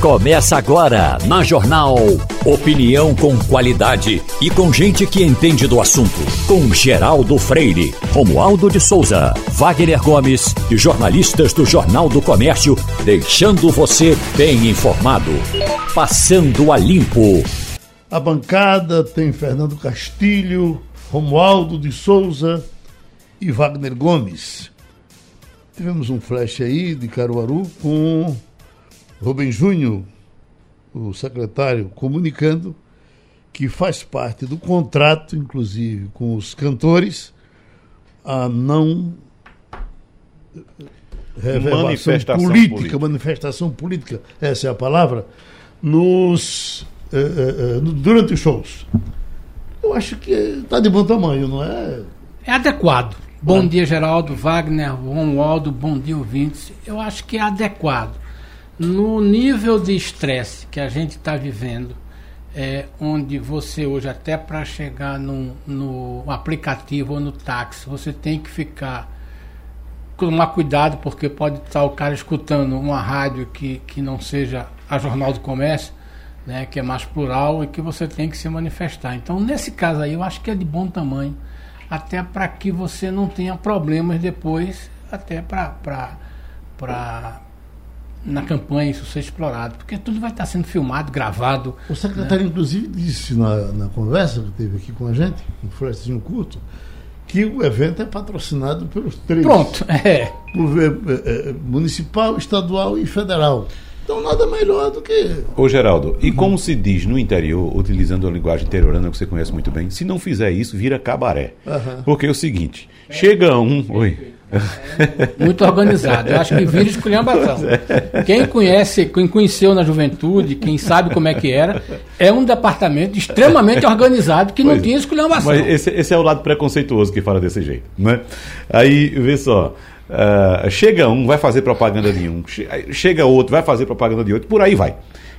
Começa agora na Jornal. Opinião com qualidade e com gente que entende do assunto. Com Geraldo Freire, Romualdo de Souza, Wagner Gomes e jornalistas do Jornal do Comércio, deixando você bem informado. Passando a limpo. A bancada tem Fernando Castilho, Romualdo de Souza e Wagner Gomes. Tivemos um flash aí de Caruaru com Rubem Júnior, o secretário, comunicando que faz parte do contrato, inclusive com os cantores, a não revelação Manifestação política, política. manifestação política, essa é a palavra, nos, eh, eh, eh, durante os shows. Eu acho que está de bom tamanho, não é? É adequado. Bom dia, Geraldo, Wagner, Romualdo, bom dia, ouvintes. Eu acho que é adequado. No nível de estresse que a gente está vivendo, é, onde você hoje, até para chegar no, no aplicativo ou no táxi, você tem que ficar tomar cuidado porque pode estar o cara escutando uma rádio que, que não seja a Jornal do Comércio, né, que é mais plural e que você tem que se manifestar. Então, nesse caso aí, eu acho que é de bom tamanho, até para que você não tenha problemas depois, até para na campanha isso ser explorado, porque tudo vai estar sendo filmado, gravado. O secretário, inclusive, disse na, na conversa que teve aqui com a gente, um flashzinho curto, que o evento é patrocinado pelos três. Pronto, é. Governo, eh, eh, municipal, estadual e federal. Então, nada melhor do que. Ô Geraldo, e como se diz no interior, utilizando a linguagem interiorana que você conhece muito bem, se não fizer isso, vira cabaré. Aham. Porque é o seguinte, chega um. Oi. Muito organizado. Eu acho que vira esculhambação. Quem conhece, quem conheceu na juventude, quem sabe como é que era, é um departamento extremamente organizado que não Pois é. tinha esculhambação. Mas esse, esse é o lado preconceituoso que fala desse jeito, né? Aí, vê só. ah, chega um, vai fazer propaganda de um. Chega outro, vai fazer propaganda de outro, por aí vai.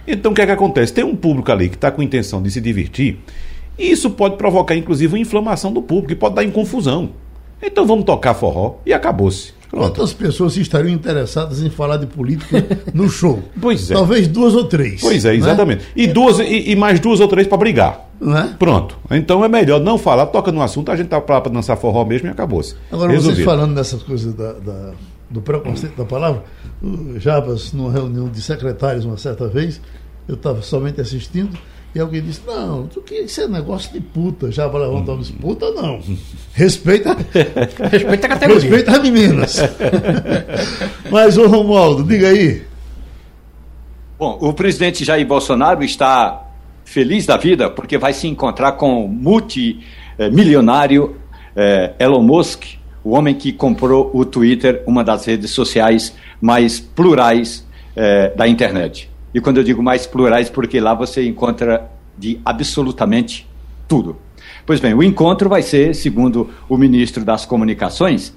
Então, o que é que acontece? Tem um público ali que está com intenção de se divertir, e isso pode provocar, inclusive, uma inflamação do público, e pode dar em confusão. Então, vamos tocar forró e acabou-se. Quantas pessoas estariam interessadas em falar de política no show? Pois é. Talvez duas ou três. Pois é, né? exatamente. E, duas, e, e mais duas ou três para brigar. Né? Pronto. Então é melhor não falar, toca no assunto, a gente tá pra dançar forró mesmo e acabou-se. Agora, vocês Resolvido. falando dessas coisas da, da- do preconceito da palavra, o Jabas, numa reunião de secretários uma certa vez, eu estava somente assistindo, e alguém disse, não, tu que isso é negócio de puta. Jabas levantou e disse, puta não. Respeita, Respeita a categoria. respeita as meninas. Mas, ô Romualdo, diga aí. Bom, o presidente Jair Bolsonaro está feliz da vida porque vai se encontrar com o multimilionário eh, Elon Musk, o homem que comprou o Twitter, uma das redes sociais mais plurais eh, da internet. E quando eu digo mais plurais, porque lá você encontra de absolutamente tudo. Pois bem, o encontro vai ser, segundo o ministro das Comunicações,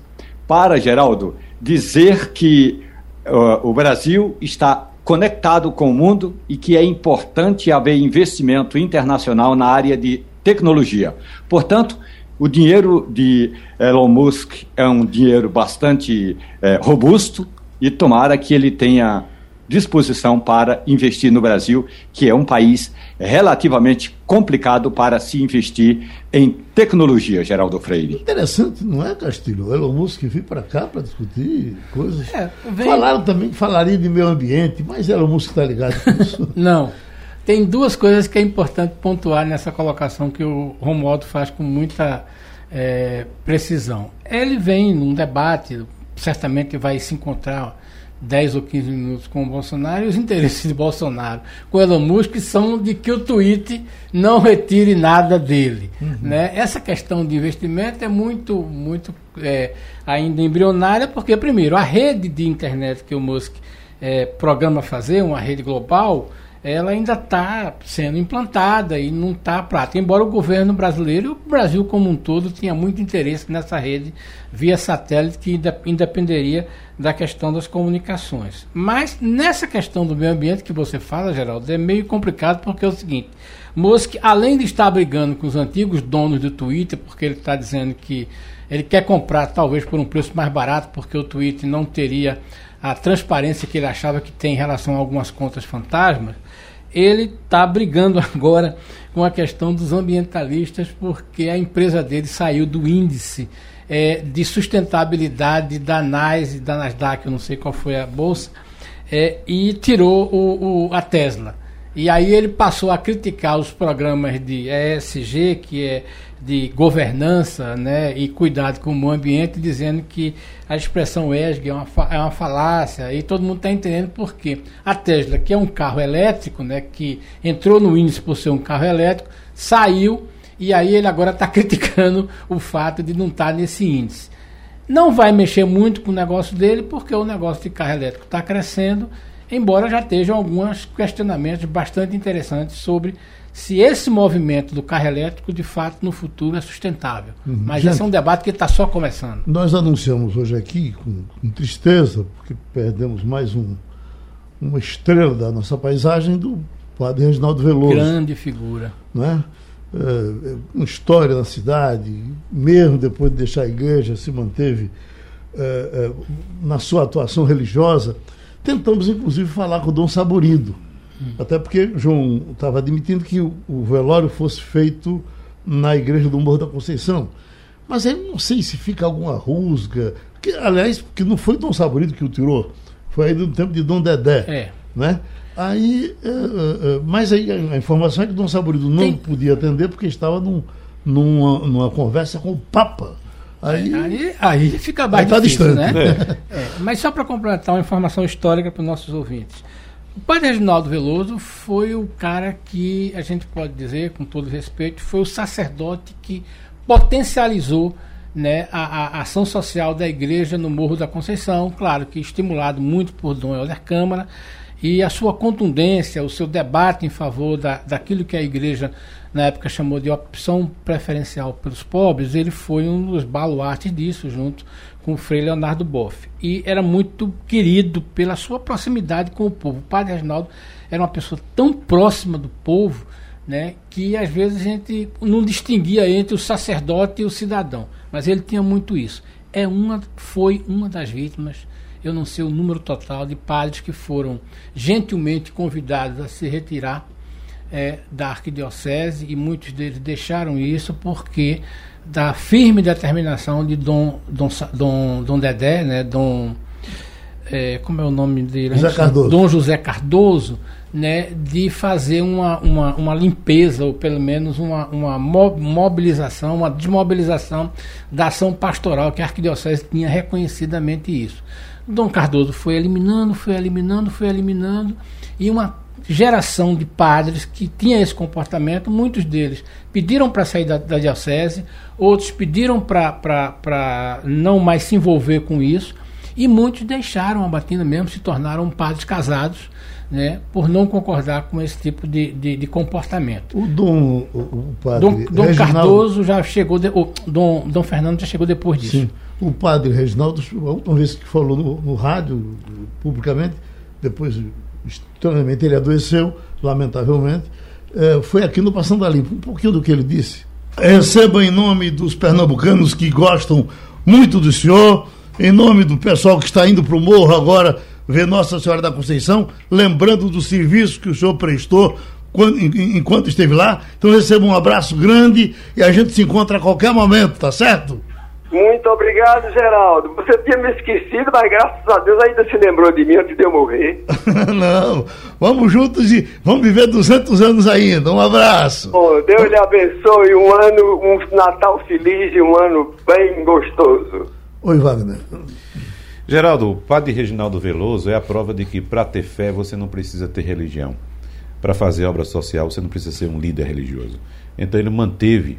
para, Geraldo, dizer que uh, o Brasil está conectado com o mundo e que é importante haver investimento internacional na área de tecnologia. Portanto, o dinheiro de Elon Musk é um dinheiro bastante eh, robusto e tomara que ele tenha disposição para investir no Brasil, que é um país relativamente complicado para se investir em tecnologia, Geraldo Freire. Interessante, não é, Castilho? O Elon Musk vir para cá para discutir coisas. É, vem- Falaram também que falaria de meio ambiente, mas Elon Musk está ligado com isso. Não. Tem duas coisas que é importante pontuar nessa colocação que o Romualdo faz com muita eh, precisão. Ele vem num debate, certamente vai se encontrar 10 ou 15 minutos com o Bolsonaro, e os interesses de Bolsonaro com Elon Musk são de que o tweet não retire nada dele. Né? Essa questão de investimento é muito, muito eh, ainda embrionária, porque, primeiro, a rede de internet que o Musk eh, programa fazer, uma rede global, ela ainda está sendo implantada e não está prática. Embora o governo brasileiro e o Brasil como um todo tenha muito interesse nessa rede via satélite que inde- independeria da questão das comunicações. Mas nessa questão do meio ambiente que você fala, Geraldo, é meio complicado porque é o seguinte: Musk, além de estar brigando com os antigos donos do Twitter, porque ele está dizendo que ele quer comprar talvez por um preço mais barato, porque o Twitter não teria a transparência que ele achava que tem em relação a algumas contas fantasmas, ele está brigando agora com a questão dos ambientalistas, porque a empresa dele saiu do índice é, de sustentabilidade da NAS da Nasdaq, eu não sei qual foi a bolsa, é, e tirou o, o, a Tesla. E aí ele passou a criticar os programas de ESG, que é de governança né, e cuidado com o meio ambiente, dizendo que a expressão ESG é uma, é uma falácia, e todo mundo está entendendo por quê. A Tesla, que é um carro elétrico, né, que entrou no índice por ser um carro elétrico, saiu, e aí ele agora está criticando o fato de não estar tá nesse índice. Não vai mexer muito com o negócio dele, porque o negócio de carro elétrico está crescendo, embora já estejam alguns questionamentos bastante interessantes sobre se esse movimento do carro elétrico de fato no futuro é sustentável. Uhum. Mas Gente, esse é um debate que está só começando. Nós anunciamos hoje aqui, com, com tristeza, porque perdemos mais um, uma estrela da nossa paisagem, do padre Reginaldo Veloso. Grande figura. Não é? Uma história na cidade, mesmo depois de deixar a igreja, se manteve é, é, na sua atuação religiosa. Tentamos, inclusive, falar com o Dom Até porque João estava admitindo que o, o, velório fosse feito na igreja do Morro da Conceição. Mas aí não sei se fica alguma rusga. Que, aliás, que não foi Dom Saborido que o tirou. Foi aí no tempo de Dom Dedé. É. Né? Aí, é, é, é mas aí a, informação é que Dom Saborido não Tem... podia atender porque estava num, numa, numa conversa com o Papa. Aí, aí, aí fica mais aí tá difícil, distante. né? É. mas só para completar uma informação histórica para os nossos ouvintes. O padre Reginaldo Veloso foi o cara que, a gente pode dizer, com todo respeito, foi o sacerdote que potencializou né, a, a, ação social da igreja no Morro da Conceição, claro que estimulado muito por Dom Helder Câmara, e a sua contundência, o seu debate em favor da, daquilo que a igreja na época chamou de opção preferencial pelos pobres, ele foi um dos baluartes disso, junto com o Frei Leonardo Boff. E era muito querido pela sua proximidade com o povo. O padre Reginaldo era uma pessoa tão próxima do povo né, que às vezes a gente não distinguia entre o sacerdote e o cidadão. Mas ele tinha muito isso. É uma, foi uma das vítimas, eu não sei o número total, de padres que foram gentilmente convidados a se retirar é, da arquidiocese e muitos deles deixaram isso porque da firme determinação de Dom, Dom, Dom, Dom Dedé, né, Dom, é, como é o nome dele? José Cardoso. Dom José Cardoso, né, de fazer uma, uma, uma limpeza, ou pelo menos uma, uma mobilização, uma desmobilização da ação pastoral, que a arquidiocese tinha reconhecidamente isso. Dom Cardoso foi eliminando, foi eliminando, foi eliminando, e uma geração de padres que tinha esse comportamento, muitos deles pediram para sair da, da, diocese, outros pediram para não mais se envolver com isso, e muitos deixaram a batina mesmo, se tornaram padres casados, né, por não concordar com esse tipo de, de, de comportamento. O Dom, o, o padre Dom, Dom Reginaldo... Cardoso já chegou, de, o Dom, Dom Fernando já chegou depois disso. Sim. O padre Reginaldo, a última vez que falou no, no rádio, publicamente, depois estranhamente ele adoeceu, lamentavelmente, é, foi aqui no Passando a Limpo. Um pouquinho do que ele disse. Receba em nome dos pernambucanos que gostam muito do senhor, em nome do pessoal que está indo para o morro agora ver Nossa Senhora da Conceição, lembrando do serviço que o senhor prestou quando, enquanto esteve lá. Então receba um abraço grande e a gente se encontra a qualquer momento, tá certo? Muito obrigado, Geraldo. Você tinha me esquecido, mas graças a Deus ainda se lembrou de mim antes de eu morrer. Não, vamos juntos e vamos viver 200 anos ainda. Um abraço. Oh, Deus lhe abençoe. Um ano, um Natal feliz e um ano bem gostoso. Oi, Wagner. Geraldo, o padre Reginaldo Veloso é a prova de que para ter fé você não precisa ter religião. Para fazer obra social você não precisa ser um líder religioso. Então ele manteve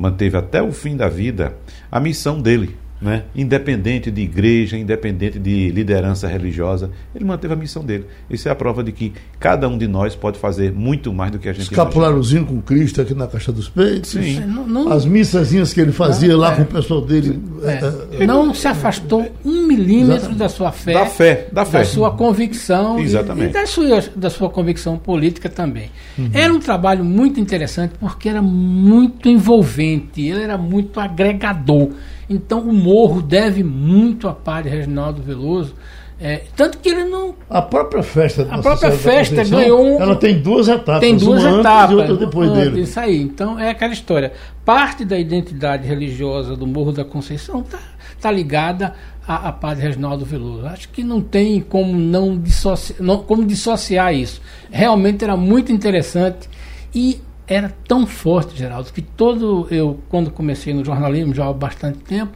manteve até o fim da vida a missão dele, né? independente de igreja, independente de liderança religiosa, ele manteve a missão dele. Isso é a prova de que cada um de nós pode fazer muito mais do que a gente Escapulározinho com Cristo aqui na caixa dos peitos. Sim. Não, não, As missazinhas que ele fazia não, lá é, com o pessoal dele. É, é, não se afastou um milímetro Exatamente. da sua fé. Da fé, da fé. Da sua convicção. Exatamente. E, e da, sua, da sua convicção política também. Uhum. Era um trabalho muito interessante porque era muito envolvente, ele era muito agregador. Então o morro deve muito a padre Reginaldo Veloso É, tanto que ele não. A própria festa A própria festa ganhou um. Ela tem duas etapas. Tem duas uma etapas. Antes e outra depois antes, dele. Isso aí. Então é aquela história. Parte da identidade religiosa do Morro da Conceição está tá ligada a, a Padre Reginaldo Veloso. Acho que não tem como não, dissoci, não como dissociar isso. Realmente era muito interessante e era tão forte, Geraldo, que todo eu, quando comecei no jornalismo, já há bastante tempo,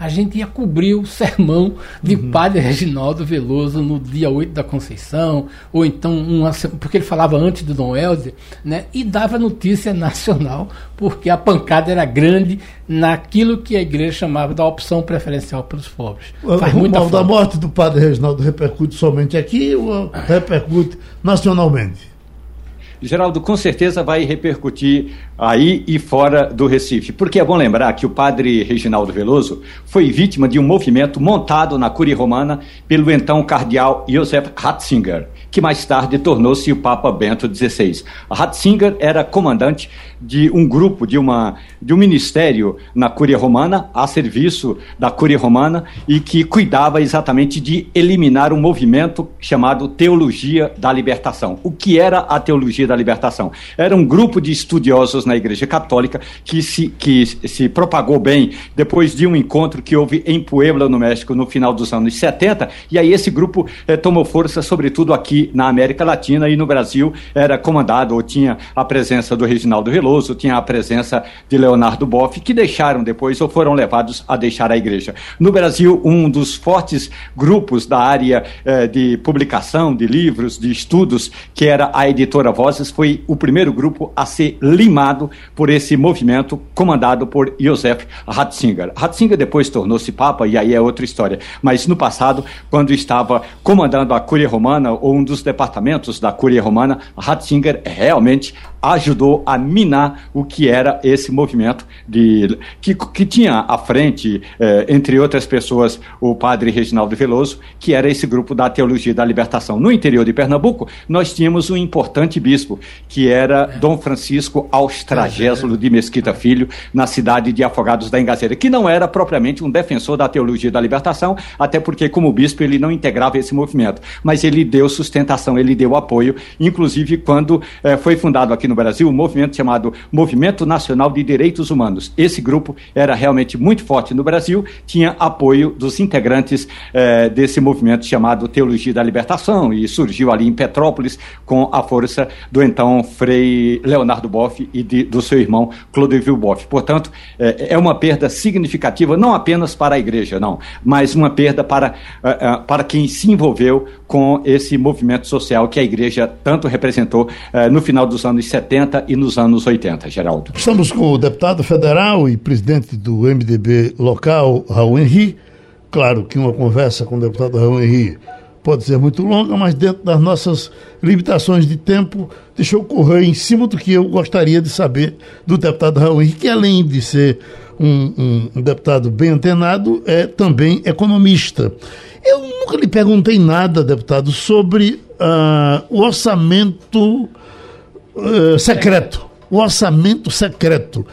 a gente ia cobrir o sermão de uhum. Padre Reginaldo Veloso no dia 8 da Conceição, ou então, uma, porque ele falava antes do Dom Helder, né, e dava notícia nacional, porque a pancada era grande naquilo que a igreja chamava da opção preferencial pelos pobres. Faz o muita mal da morte do Padre Reginaldo repercute somente aqui ou repercute nacionalmente? Geraldo, com certeza vai repercutir aí e fora do Recife. Porque é bom lembrar que o padre Reginaldo Veloso foi vítima de um movimento montado na Curia Romana pelo então cardeal Josef Ratzinger, que mais tarde tornou-se o Papa Bento XVI. Ratzinger era comandante de um grupo, de, uma, de um ministério na Curia Romana, a serviço da Curia Romana, e que cuidava exatamente de eliminar um movimento chamado Teologia da Libertação. O que era a Teologia da Libertação? Era um grupo de estudiosos na Igreja Católica que se, que se propagou bem depois de um encontro que houve em Puebla, no México, no final dos anos 70, e aí esse grupo eh, tomou força, sobretudo aqui na América Latina e no Brasil, era comandado ou tinha a presença do Reginaldo Veloso, tinha a presença de Leonardo Boff, que deixaram depois ou foram levados a deixar a igreja. No Brasil, um dos fortes grupos da área eh, de publicação de livros, de estudos, que era a editora Vozes, foi o primeiro grupo a ser limado por esse movimento comandado por Josef Ratzinger. Ratzinger depois tornou-se papa, e aí é outra história. Mas no passado, quando estava comandando a Cúria Romana, ou um dos departamentos da Cúria Romana, Ratzinger realmente ajudou a minar o que era esse movimento de que, que tinha à frente, eh, entre outras pessoas, o padre Reginaldo Veloso, que era esse grupo da Teologia da Libertação. No interior de Pernambuco, nós tínhamos um importante bispo, que era Dom Francisco Austragésolo de Mesquita Filho, na cidade de Afogados da Engazeira, que não era propriamente um defensor da Teologia da Libertação, até porque, como bispo, ele não integrava esse movimento, mas ele deu sustentação, ele deu apoio, inclusive quando eh, foi fundado aqui no Brasil um movimento chamado Movimento Nacional de Direitos Humanos. Esse grupo era realmente muito forte no Brasil, tinha apoio dos integrantes eh, desse movimento chamado Teologia da Libertação e surgiu ali em Petrópolis com a força do então Frei Leonardo Boff e de, do seu irmão Clodovil Boff. Portanto, eh, é uma perda significativa não apenas para a igreja, não, mas uma perda para, eh, para quem se envolveu com esse movimento social que a igreja tanto representou no final dos anos 70 70 e nos anos 80, Geraldo. Estamos com o deputado federal e presidente do MDB local, Raul Henri. Claro que uma conversa com o deputado Raul Henri pode ser muito longa, mas dentro das nossas limitações de tempo, deixa eu correr em cima do que eu gostaria de saber do deputado Raul Henri, que além de ser um, um, deputado bem antenado, é também economista. Eu nunca lhe perguntei nada, deputado, sobre uh, o orçamento uh, secreto. O orçamento secreto.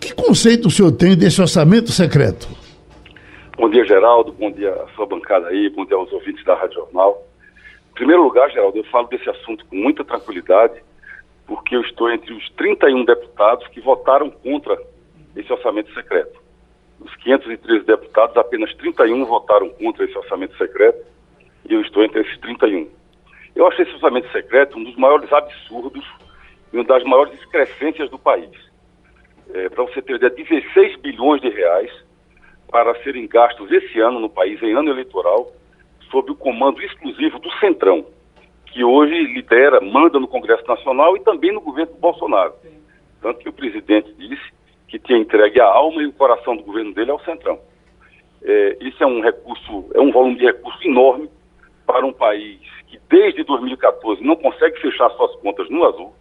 Que conceito o senhor tem desse orçamento secreto? Bom dia, Geraldo. Bom dia à sua bancada aí. Bom dia aos ouvintes da Rádio Jornal. Em primeiro lugar, Geraldo, eu falo desse assunto com muita tranquilidade, porque eu estou entre os 31 deputados que votaram contra esse orçamento secreto. Dos 513 deputados, apenas 31 votaram contra esse orçamento secreto e eu estou entre esses 31. Eu achei esse orçamento secreto um dos maiores absurdos e uma das maiores excrescências do país. É, para você ter ideia, 16 bilhões de reais para serem gastos esse ano no país, em ano eleitoral, sob o comando exclusivo do Centrão, que hoje lidera, manda no Congresso Nacional e também no governo Bolsonaro. Tanto que o presidente disse que tinha entregue a alma e o coração do governo dele ao Centrão. É, isso é um recurso, é um volume de recurso enorme para um país que desde 2014 não consegue fechar suas contas no azul,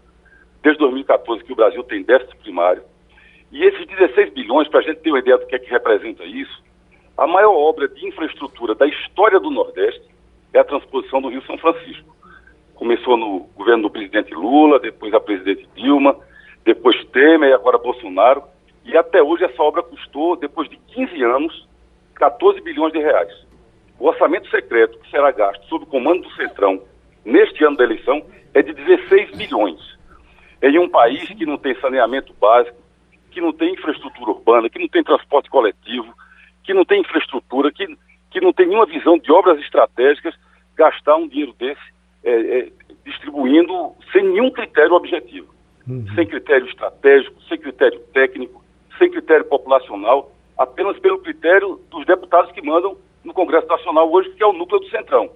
desde 2014 que o Brasil tem déficit primário. E esses 16 bilhões, para a gente ter uma ideia do que é que representa isso, a maior obra de infraestrutura da história do Nordeste é a transposição do Rio São Francisco. Começou no governo do presidente Lula, depois a presidente Dilma, depois Temer e agora Bolsonaro. E até hoje essa obra custou, depois de 15 anos, 14 bilhões de reais. O orçamento secreto que será gasto sob o comando do Centrão neste ano da eleição é de 16 bilhões. Em um país que não tem saneamento básico, que não tem infraestrutura urbana, que não tem transporte coletivo, que não tem infraestrutura, que, que não tem nenhuma visão de obras estratégicas, gastar um dinheiro desse é, é, distribuindo sem nenhum critério objetivo, uhum. sem critério estratégico, sem critério técnico, sem critério populacional, apenas pelo critério dos deputados que mandam no Congresso Nacional hoje, que é o núcleo do Centrão.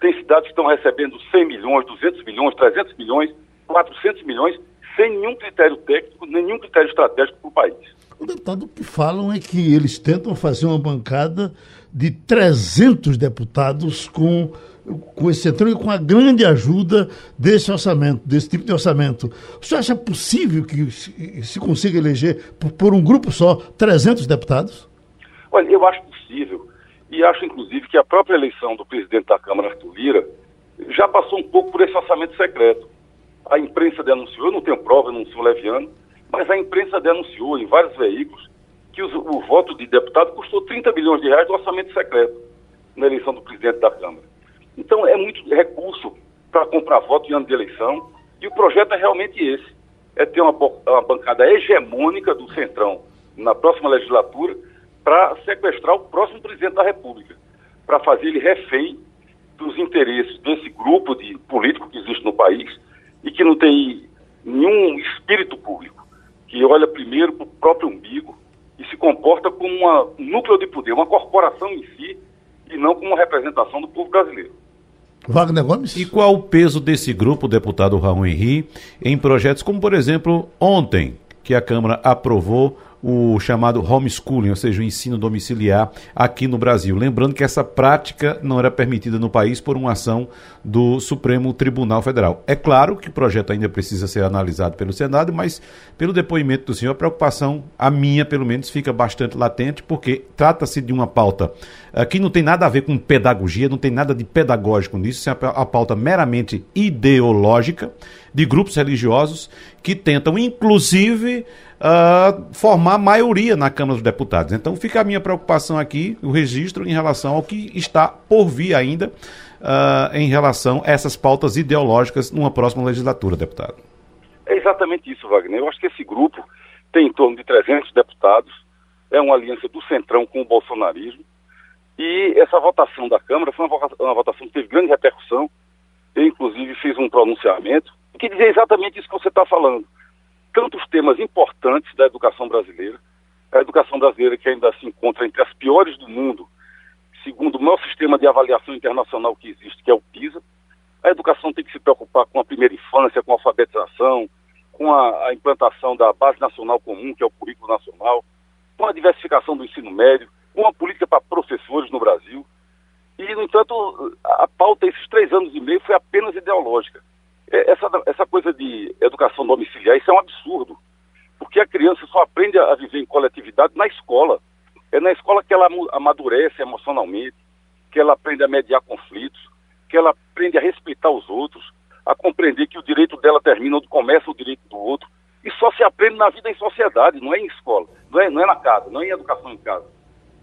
Tem cidades que estão recebendo 100 milhões, 200 milhões, 300 milhões, 400 milhões, sem nenhum critério técnico, nenhum critério estratégico para o país. O deputado, que falam é que eles tentam fazer uma bancada de 300 deputados com, com esse centrão e com a grande ajuda desse orçamento, desse tipo de orçamento. O senhor acha possível que se, consiga eleger, por, por um grupo só, 300 deputados? Olha, eu acho possível. E acho, inclusive, que a própria eleição do presidente da Câmara, Arthur Lira, já passou um pouco por esse orçamento secreto. A imprensa denunciou, eu não tenho prova, eu não sou leviano, mas a imprensa denunciou em vários veículos que os, o voto de deputado custou 30 bilhões de reais do orçamento secreto na eleição do presidente da Câmara. Então é muito recurso para comprar voto em ano de eleição. E o projeto é realmente esse: é ter uma, uma bancada hegemônica do Centrão na próxima legislatura para sequestrar o próximo presidente da República, para fazer ele refém dos interesses desse grupo de político que existe no país e que não tem nenhum espírito público, que olha primeiro para o próprio umbigo e se comporta como um núcleo de poder, uma corporação em si, e não como uma representação do povo brasileiro. Wagner Gomes? E qual o peso desse grupo, deputado Raul Henri, em projetos como, por exemplo, ontem, que a Câmara aprovou o chamado homeschooling, ou seja, o ensino domiciliar aqui no Brasil. Lembrando que essa prática não era permitida no país por uma ação do Supremo Tribunal Federal. É claro que o projeto ainda precisa ser analisado pelo Senado, mas pelo depoimento do senhor, a preocupação, a minha pelo menos, fica bastante latente, porque trata-se de uma pauta uh, que não tem nada a ver com pedagogia, não tem nada de pedagógico nisso, isso é a pauta meramente ideológica de grupos religiosos que tentam, inclusive, uh, formar maioria na Câmara dos Deputados. Então fica a minha preocupação aqui, o registro em relação ao que está por vir ainda uh, em relação a essas pautas ideológicas numa próxima legislatura, deputado. É exatamente isso, Wagner. Eu acho que esse grupo tem em torno de 300 deputados, é uma aliança do Centrão com o bolsonarismo, e essa votação da Câmara foi uma votação que teve grande repercussão. Eu, inclusive, fiz um pronunciamento que dizia exatamente isso que você está falando tantos temas importantes da educação brasileira. A educação brasileira que ainda se encontra entre as piores do mundo, segundo o maior sistema de avaliação internacional que existe, que é o PISA. A educação tem que se preocupar com a primeira infância, com a alfabetização, com a, a implantação da base nacional comum, que é o currículo nacional, com a diversificação do ensino médio, com a política para professores no Brasil. E, no entanto, a pauta esses três anos e meio foi apenas ideológica. É, essa, essa coisa de educação domiciliar, isso é um absurdo. Porque a criança só aprende a viver em coletividade na escola. É na escola que ela amadurece emocionalmente, que ela aprende a mediar conflitos, que ela aprende a respeitar os outros, a compreender que o direito dela termina onde começa o direito do outro. E só se aprende na vida em sociedade, não é em escola, não é, não é na casa, não é em educação em casa.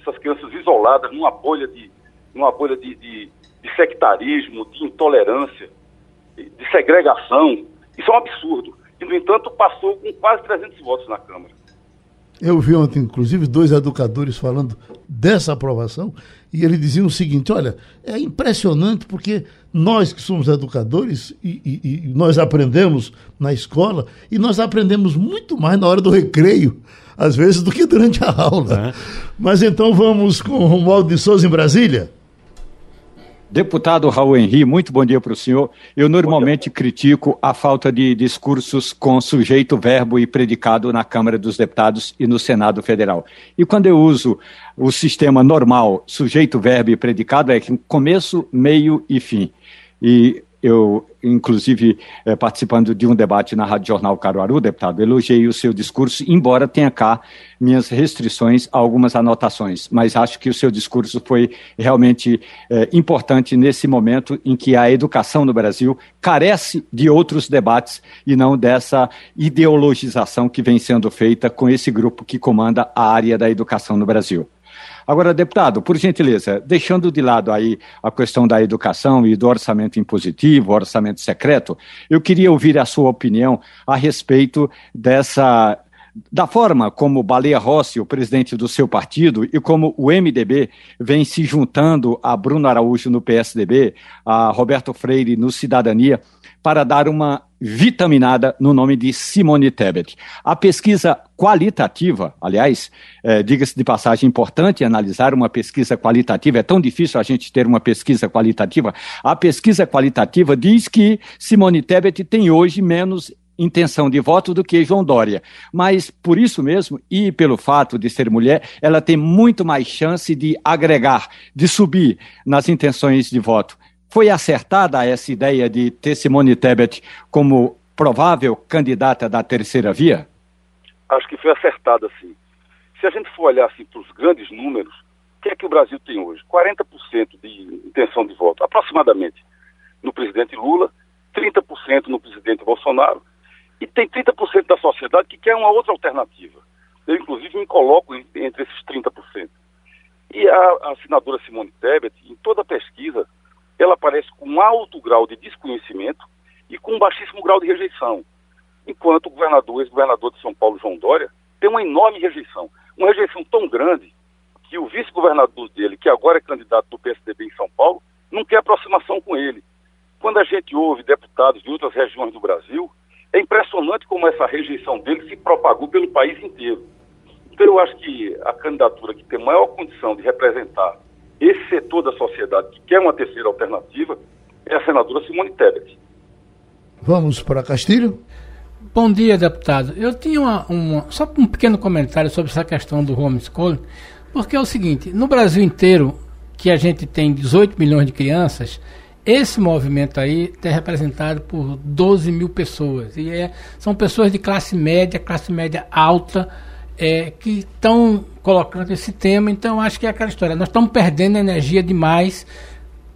Essas crianças isoladas numa bolha de, numa bolha de, de, de sectarismo, de intolerância, de segregação. Isso é um absurdo. E, no entanto, passou com quase 300 votos na Câmara. Eu vi ontem, inclusive, dois educadores falando dessa aprovação e eles diziam o seguinte: olha, é impressionante porque nós que somos educadores e, e, e nós aprendemos na escola e nós aprendemos muito mais na hora do recreio, às vezes, do que durante a aula. É. Mas então vamos com o Romualdo de Souza em Brasília. Deputado Raul Henri, muito bom dia para o senhor. Eu normalmente critico a falta de discursos com sujeito, verbo e predicado na Câmara dos Deputados e no Senado Federal. E quando eu uso o sistema normal, sujeito, verbo e predicado, é começo, meio e fim. E eu, inclusive, eh, participando de um debate na Rádio Jornal Caruaru, deputado, elogiei o seu discurso, embora tenha cá minhas restrições a algumas anotações, mas acho que o seu discurso foi realmente eh, importante nesse momento em que a educação no Brasil carece de outros debates e não dessa ideologização que vem sendo feita com esse grupo que comanda a área da educação no Brasil. Agora, deputado, por gentileza, deixando de lado aí a questão da educação e do orçamento impositivo, orçamento secreto, eu queria ouvir a sua opinião a respeito dessa da forma como Baleia Rossi, o presidente do seu partido, e como o MDB vem se juntando a Bruno Araújo no PSDB, a Roberto Freire no Cidadania, para dar uma vitaminada no nome de Simone Tebet. A pesquisa qualitativa, aliás, é, diga-se de passagem, importante analisar uma pesquisa qualitativa, é tão difícil a gente ter uma pesquisa qualitativa. A pesquisa qualitativa diz que Simone Tebet tem hoje menos intenção de voto do que João Dória. Mas por isso mesmo, e pelo fato de ser mulher, ela tem muito mais chance de agregar, de subir nas intenções de voto. Foi acertada essa ideia de ter Simone Tebet como provável candidata da terceira via? Acho que foi acertada, sim. Se a gente for olhar assim, para os grandes números, o que é que o Brasil tem hoje? 40% de intenção de voto, aproximadamente, no presidente Lula, 30% no presidente Bolsonaro e tem 30% da sociedade que quer uma outra alternativa. Eu, inclusive, me coloco entre esses 30%. E a, a senadora Simone Tebet, em toda pesquisa, ela aparece com alto grau de desconhecimento e com baixíssimo grau de rejeição. Enquanto o governador, ex-governador de São Paulo, João Dória, tem uma enorme rejeição. Uma rejeição tão grande que o vice-governador dele, que agora é candidato do PSDB em São Paulo, não quer aproximação com ele. Quando a gente ouve deputados de outras regiões do Brasil, é impressionante como essa rejeição dele se propagou pelo país inteiro. Então, eu acho que a candidatura que tem maior condição de representar esse setor da sociedade que quer uma terceira alternativa é a senadora Simone Tebet. Vamos para Castilho? Bom dia, deputado. Eu tinha uma, uma, só um pequeno comentário sobre essa questão do homeschooling, porque é o seguinte: no Brasil inteiro, que a gente tem 18 milhões de crianças, esse movimento aí é representado por 12 mil pessoas. E é, são pessoas de classe média, classe média alta, é, que estão colocando esse tema. Então, acho que é aquela história. Nós estamos perdendo energia demais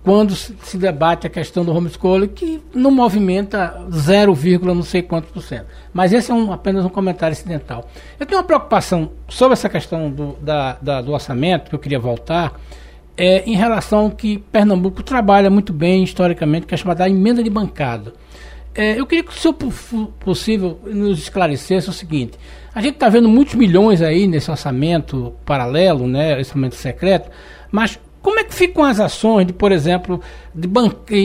quando se debate a questão do homeschooling, que não movimenta 0, não sei quantos por cento. Mas esse é um, apenas um comentário incidental. Eu tenho uma preocupação sobre essa questão do, da, da, do orçamento, que eu queria voltar é, em relação que Pernambuco trabalha muito bem historicamente, que é chamada emenda de bancada. É, eu queria que, se possível, nos esclarecesse o seguinte: a gente está vendo muitos milhões aí nesse orçamento paralelo, né, orçamento secreto, mas como é que ficam as ações de, por exemplo, de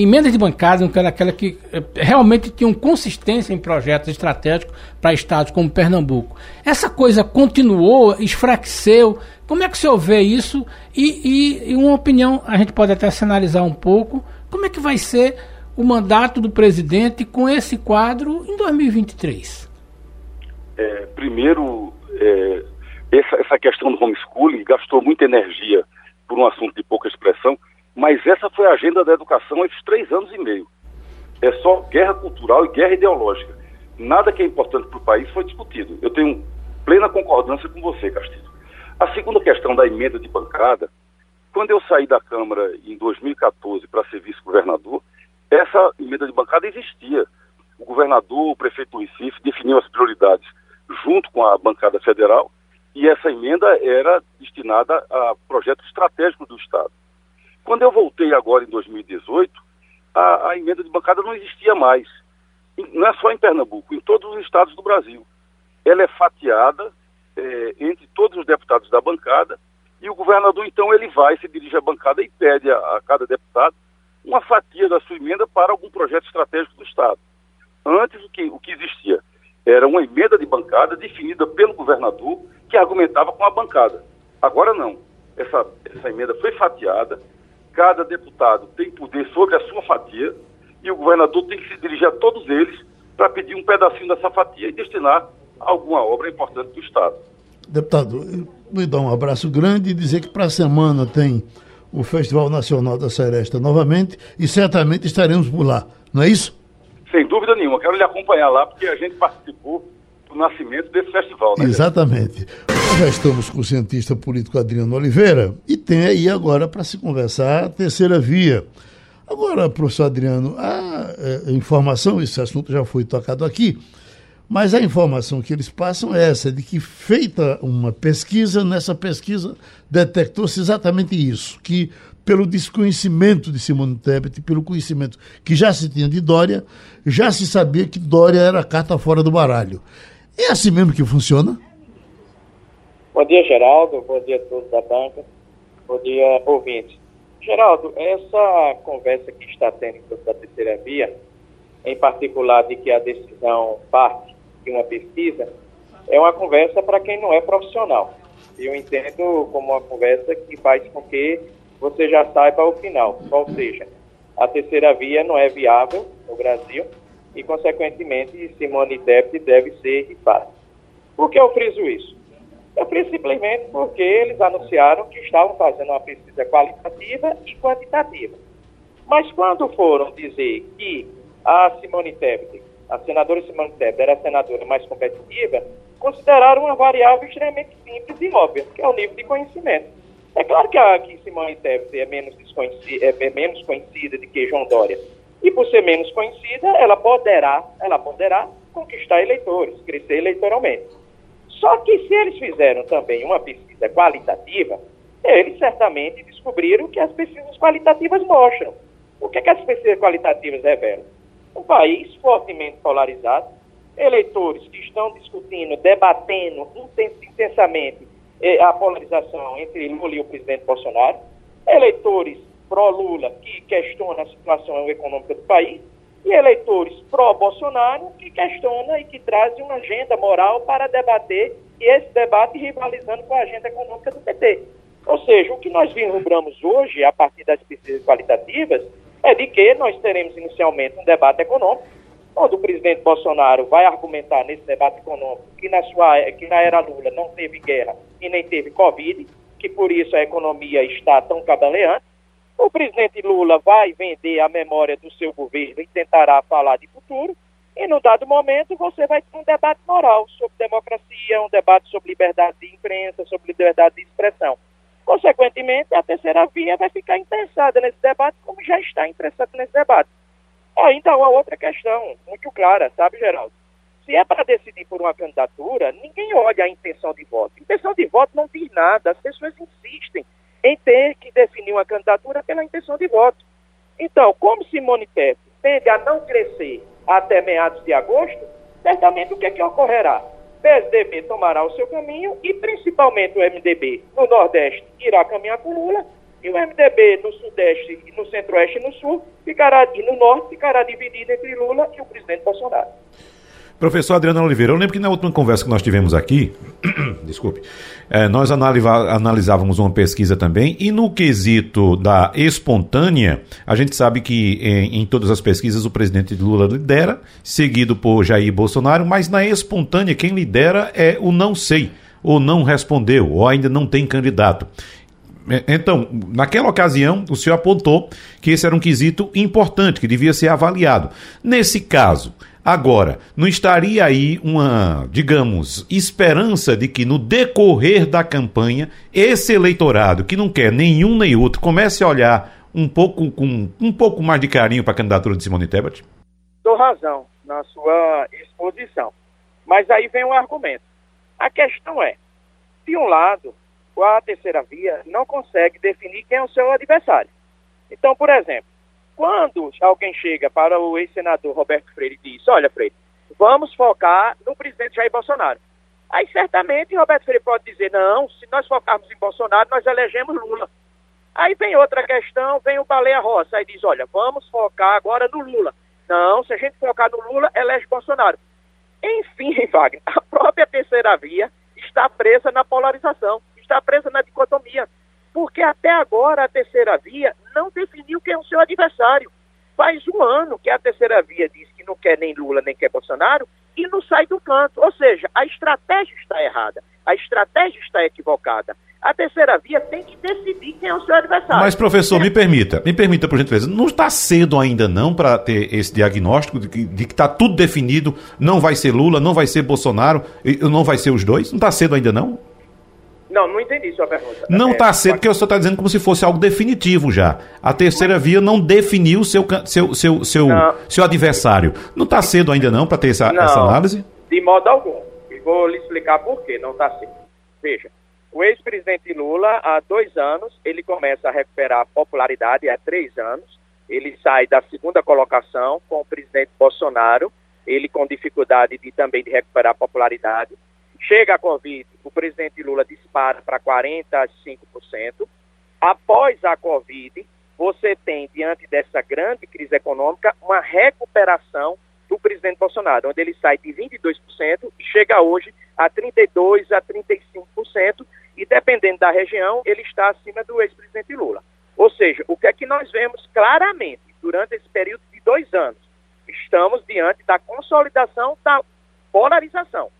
emendas de bancada, aquela que eh, realmente tinham consistência em projetos estratégicos para estados como Pernambuco? Essa coisa continuou, esfraqueceu. Como é que o senhor vê isso? E, e, e uma opinião, a gente pode até se analisar um pouco, como é que vai ser o mandato do presidente com esse quadro em 2023? É, primeiro, é, essa, essa questão do homeschooling gastou muita energia por um assunto de pouca expressão, mas essa foi a agenda da educação esses três anos e meio. É só guerra cultural e guerra ideológica. Nada que é importante para o país foi discutido. Eu tenho plena concordância com você, Castilho. A segunda questão da emenda de bancada, quando eu saí da Câmara em 2014 para ser vice-governador, essa emenda de bancada existia. O governador, o prefeito do Recife, definiu as prioridades junto com a bancada federal e essa emenda era destinada a projetos estratégicos do Estado. Quando eu voltei agora em 2018, a, a emenda de bancada não existia mais. Não é só em Pernambuco, em todos os estados do Brasil. Ela é fatiada é, entre todos os deputados da bancada e o governador, então, ele vai, se dirige à bancada e pede a, a cada deputado uma fatia da sua emenda para algum projeto estratégico do Estado. Antes, o que, o que existia era uma emenda de bancada definida pelo governador que argumentava com a bancada. Agora não. Essa, essa emenda foi fatiada, cada deputado tem poder sobre a sua fatia e o governador tem que se dirigir a todos eles para pedir um pedacinho dessa fatia e destinar a alguma obra importante do Estado. Deputado, me dar um abraço grande e dizer que para a semana tem o Festival Nacional da Seresta novamente e certamente estaremos por lá, não é isso? Sem dúvida nenhuma, quero lhe acompanhar lá porque a gente participou nascimento desse festival. Né, Exatamente. Já estamos com o cientista político Adriano Oliveira e tem aí agora para se conversar a terceira via. Agora, professor Adriano, a, a, informação, esse assunto já foi tocado aqui. Mas a informação que eles passam é essa, de que feita uma pesquisa, nessa pesquisa detectou-se exatamente isso, que pelo desconhecimento de Simone Tebet, pelo conhecimento que já se tinha de Dória, já se sabia que Dória era a carta fora do baralho. É assim mesmo que funciona? Bom dia, Geraldo. Bom dia a todos da banca. Bom dia, ouvintes. Geraldo, essa conversa que está tendo da terceira via, em particular de que a decisão parte de uma pesquisa, é uma conversa para quem não é profissional. Eu entendo como uma conversa que faz com que você já saiba o final. Ou seja, a terceira via não é viável no Brasil e, consequentemente, Simone Tebet deve ser rifada. Por que eu friso isso? Friso simplesmente porque eles anunciaram que estavam fazendo uma pesquisa qualitativa e quantitativa. Mas quando foram dizer que a Simone Tebet, a senadora Simone Tebet era a senadora mais competitiva, consideraram uma variável extremamente simples e óbvia, que é o nível de conhecimento. É claro que a que Simone Tebet é menos, é, é menos conhecida do que João Dória. E por ser menos conhecida, ela poderá, ela poderá conquistar eleitores, crescer eleitoralmente. Só que se eles fizeram também uma pesquisa qualitativa, eles certamente descobriram que as pesquisas qualitativas mostram. O que, é que as pesquisas qualitativas revelam? Um país fortemente polarizado, eleitores que estão discutindo, debatendo intensamente a polarização entre Lula e o presidente Bolsonaro, eleitores pró-Lula que questionam a situação econômica do país e eleitores pró-Bolsonaro que questionam e que trazem uma agenda moral para debater e esse debate rivalizando com a agenda econômica do PT. Ou seja, o que nós vislumbramos hoje, a partir das pesquisas qualitativas, é de que nós teremos inicialmente um debate econômico, onde o presidente Bolsonaro vai argumentar nesse debate econômico que na, sua, que na era Lula não teve guerra e nem teve Covid, que por isso a economia está tão cabaleante. O presidente Lula vai vender a memória do seu governo e tentará falar de futuro. E, no dado momento, você vai ter um debate moral sobre democracia, um debate sobre liberdade de imprensa, sobre liberdade de expressão. Consequentemente, a terceira via vai ficar interessada nesse debate, como já está interessada nesse debate. Ainda há outra questão muito clara, sabe, Geraldo? Se é para decidir por uma candidatura, ninguém olha a intenção de voto. Intenção de voto não diz nada. As pessoas insistem em ter que definir uma candidatura pela intenção de voto. Então, como Simone Tebet tende a não crescer até meados de agosto, certamente o que, é que ocorrerá? PSDB tomará o seu caminho e principalmente o MDB no Nordeste irá caminhar com Lula e o MDB no Sudeste, no Centro-Oeste e no Sul, ficará, e no Norte, ficará dividido entre Lula e o presidente Bolsonaro. Professor Adriano Oliveira, eu lembro que na última conversa que nós tivemos aqui, desculpe, é, nós analisávamos uma pesquisa também, e no quesito da espontânea, a gente sabe que em, em todas as pesquisas o presidente Lula lidera, seguido por Jair Bolsonaro, mas na espontânea quem lidera é o não sei, ou não respondeu, ou ainda não tem candidato. É, então, naquela ocasião, o senhor apontou que esse era um quesito importante, que devia ser avaliado. Nesse caso, agora, não estaria aí uma, digamos, esperança de que no decorrer da campanha, esse eleitorado que não quer nenhum nem outro comece a olhar um pouco com um pouco mais de carinho para a candidatura de Simone Tebet? Dou razão na sua exposição. Mas aí vem um argumento. A questão é, de um lado, a terceira via não consegue definir quem é o seu adversário. Então, por exemplo, quando alguém chega para o ex-senador Roberto Freire e diz: Olha, Freire, vamos focar no presidente Jair Bolsonaro. Aí certamente Roberto Freire pode dizer: Não, se nós focarmos em Bolsonaro, nós elegemos Lula. Aí vem outra questão, vem o Baleia Roça, aí diz: Olha, vamos focar agora no Lula. Não, se a gente focar no Lula, elege Bolsonaro. Enfim, Wagner, a própria terceira via está presa na polarização está presa na dicotomia. Porque até agora a terceira via não definiu quem é o seu adversário. Faz um ano que a terceira via diz que não quer nem Lula nem quer Bolsonaro e não sai do canto. Ou seja, a estratégia está errada, a estratégia está equivocada. A terceira via tem que decidir quem é o seu adversário. Mas, professor, me permita, me permita, por gentileza, não está cedo ainda não para ter esse diagnóstico de que, de que está tudo definido, não vai ser Lula, não vai ser Bolsonaro, não vai ser os dois? Não está cedo ainda não? Não, não entendi sua pergunta. Não está é, cedo, porque o senhor está dizendo como se fosse algo definitivo já. A terceira via não definiu seu, seu, seu, seu, seu adversário. Não está cedo ainda não para ter essa, essa análise? De modo algum. E vou lhe explicar por que não está certo. Veja, o ex-presidente Lula, há dois anos, ele começa a recuperar popularidade, há três anos. Ele sai da segunda colocação com o presidente Bolsonaro, ele com dificuldade de, também de recuperar popularidade. Chega a Covid, o presidente Lula dispara para 45%. Após a Covid, você tem, diante dessa grande crise econômica, uma recuperação do presidente Bolsonaro, onde ele sai de 22% e chega hoje a 32% a 35%, e dependendo da região, ele está acima do ex-presidente Lula. Ou seja, o que é que nós vemos claramente durante esse período de dois anos? Estamos diante da consolidação da polarização.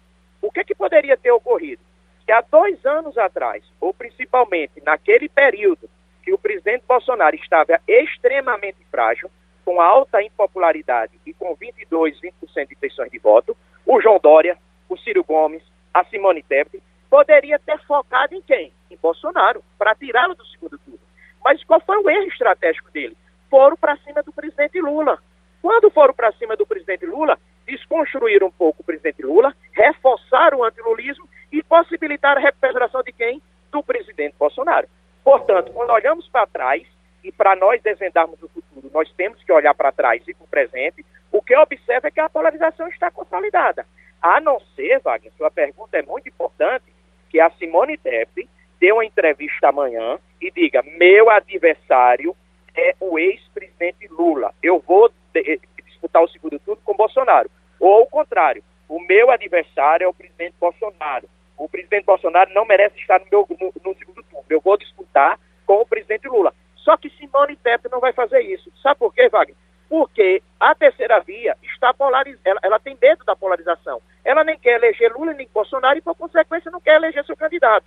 O que é que poderia ter ocorrido? Que há dois anos atrás, ou principalmente naquele período que o presidente Bolsonaro estava extremamente frágil, com alta impopularidade e com 22, 20% de intenções de voto, o João Dória, o Ciro Gomes, a Simone Tebet, poderia ter focado em quem? Em Bolsonaro, para tirá-lo do segundo turno. Mas qual foi o erro estratégico dele? Foram para cima do presidente Lula. Quando foram para cima do presidente Lula, desconstruíram um pouco o presidente Lula, reforçaram o antilulismo e possibilitaram a recuperação de quem? Do presidente Bolsonaro. Portanto, quando olhamos para trás, e para nós desvendarmos o futuro, nós temos que olhar para trás e para o presente, o que eu observo é que a polarização está consolidada. A não ser, Wagner, sua pergunta é muito importante, que a Simone Tebet dê uma entrevista amanhã e diga: meu adversário é o ex-presidente Lula. Eu vou disputar o segundo turno com Bolsonaro. Ou o contrário, o meu adversário é o presidente Bolsonaro. O presidente Bolsonaro não merece estar no, meu, no, no segundo turno. Eu vou disputar com o presidente Lula. Só que Simone Tebet não vai fazer isso. Sabe por quê, Wagner? Porque a terceira via está polarizada, ela, ela, tem medo da polarização. Ela nem quer eleger Lula nem Bolsonaro e, por consequência, não quer eleger seu candidato.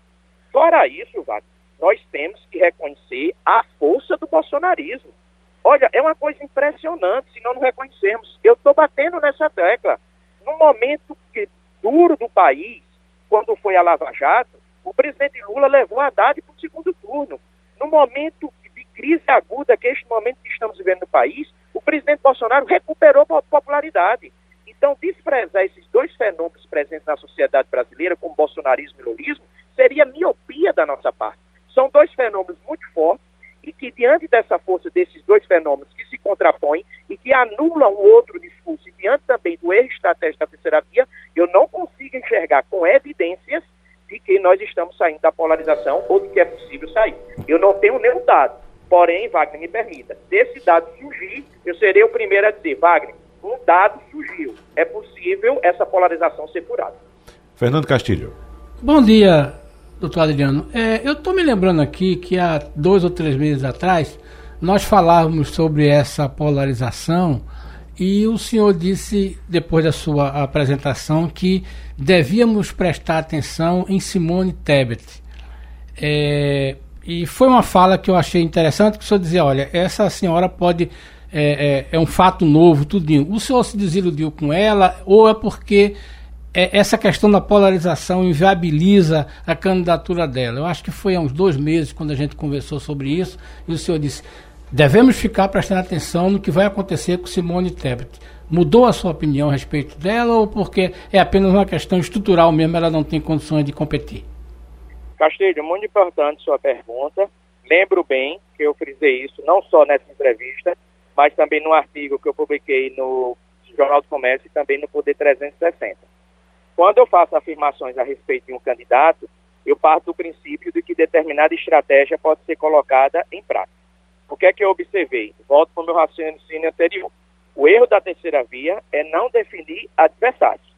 Fora isso, Wagner, nós temos que reconhecer a força do bolsonarismo. Olha, é uma coisa impressionante se não nos reconhecermos. Eu estou batendo nessa tecla. No momento que, duro do país, quando foi a Lava Jato, o presidente Lula levou a Haddad para o segundo turno. No momento de crise aguda, que é este momento que estamos vivendo no país, o presidente Bolsonaro recuperou popularidade. Então, desprezar esses dois fenômenos presentes na sociedade brasileira, como bolsonarismo e lulismo, seria miopia da nossa parte. São dois fenômenos que, diante dessa força desses dois fenômenos que se contrapõem e que anulam o outro discurso, e diante também do erro estratégico da terceira via, eu não consigo enxergar com evidências de que nós estamos saindo da polarização ou de que é possível sair. Eu não tenho nenhum dado. Porém, Wagner, me permita, se esse dado surgir, eu serei o primeiro a dizer, Wagner, um dado surgiu. É possível essa polarização ser curada. Fernando Castilho. Bom dia, doutor Adriano. É, eu estou me lembrando aqui que há dois ou três meses atrás nós falávamos sobre essa polarização e o senhor disse, depois da sua apresentação, que devíamos prestar atenção em Simone Tebet. É, e foi uma fala que eu achei interessante, que o senhor dizia, olha, essa senhora pode. É, é, é um fato novo, tudinho. O senhor se desiludiu com ela, ou é porque é, essa questão da polarização inviabiliza a candidatura dela. Eu acho que foi há uns dois meses quando a gente conversou sobre isso e o senhor disse: devemos ficar prestando atenção no que vai acontecer com Simone Tebet. Mudou a sua opinião a respeito dela ou porque é apenas uma questão estrutural mesmo, ela não tem condições de competir? Castilho, muito importante sua pergunta. Lembro bem que eu frisei isso não só nessa entrevista, mas também no artigo que eu publiquei no Jornal do Comércio e também no Poder 360. Quando eu faço afirmações a respeito de um candidato, eu parto do princípio de que determinada estratégia pode ser colocada em prática. O que é que eu observei? Volto para o meu raciocínio anterior. O erro da terceira via é não definir adversários.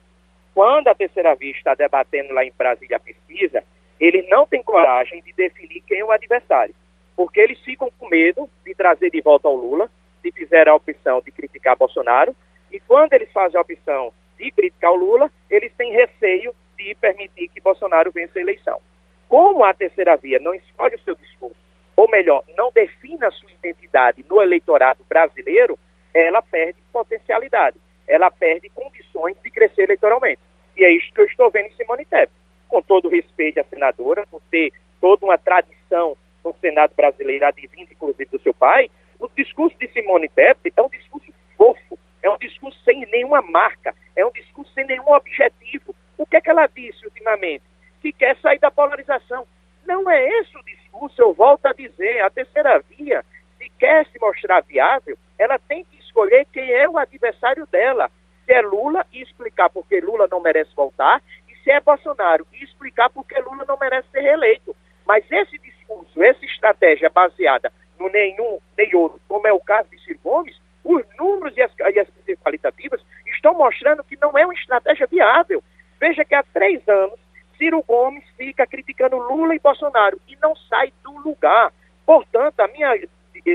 Quando a terceira via está debatendo lá em Brasília a pesquisa, eles não têm coragem de definir quem é o adversário, porque eles ficam com medo de trazer de volta ao Lula, se fizer a opção de criticar Bolsonaro, e quando eles fazem a opção de criticar o Lula, eles têm receio de permitir que Bolsonaro vença a eleição. Como a terceira via não escolhe o seu discurso, ou melhor, não define a sua identidade no eleitorado brasileiro, ela perde potencialidade, ela perde condições de crescer eleitoralmente. E é isso que eu estou vendo em Simone Tebet. Com todo respeito à senadora, por ter toda uma tradição no Senado brasileiro, advindo inclusive do seu pai, o discurso de Simone Tebet é um discurso fofo, é um discurso sem nenhuma marca, é um discurso sem nenhum objetivo. O que é que ela disse ultimamente? Que quer sair da polarização. Não é esse o discurso, eu volto a dizer, a terceira via, se quer se mostrar viável, ela tem que escolher quem é o adversário dela. Se é Lula, e explicar por que Lula não merece voltar, e se é Bolsonaro, e explicar por que Lula não merece ser reeleito. Mas esse discurso, essa estratégia baseada no nenhum nem outro, como é o caso de Ciro Gomes, os números e as, e as qualitativas estão mostrando que não é uma estratégia viável. Veja que há três anos, Ciro Gomes fica criticando Lula e Bolsonaro e não sai do lugar. Portanto, a minha,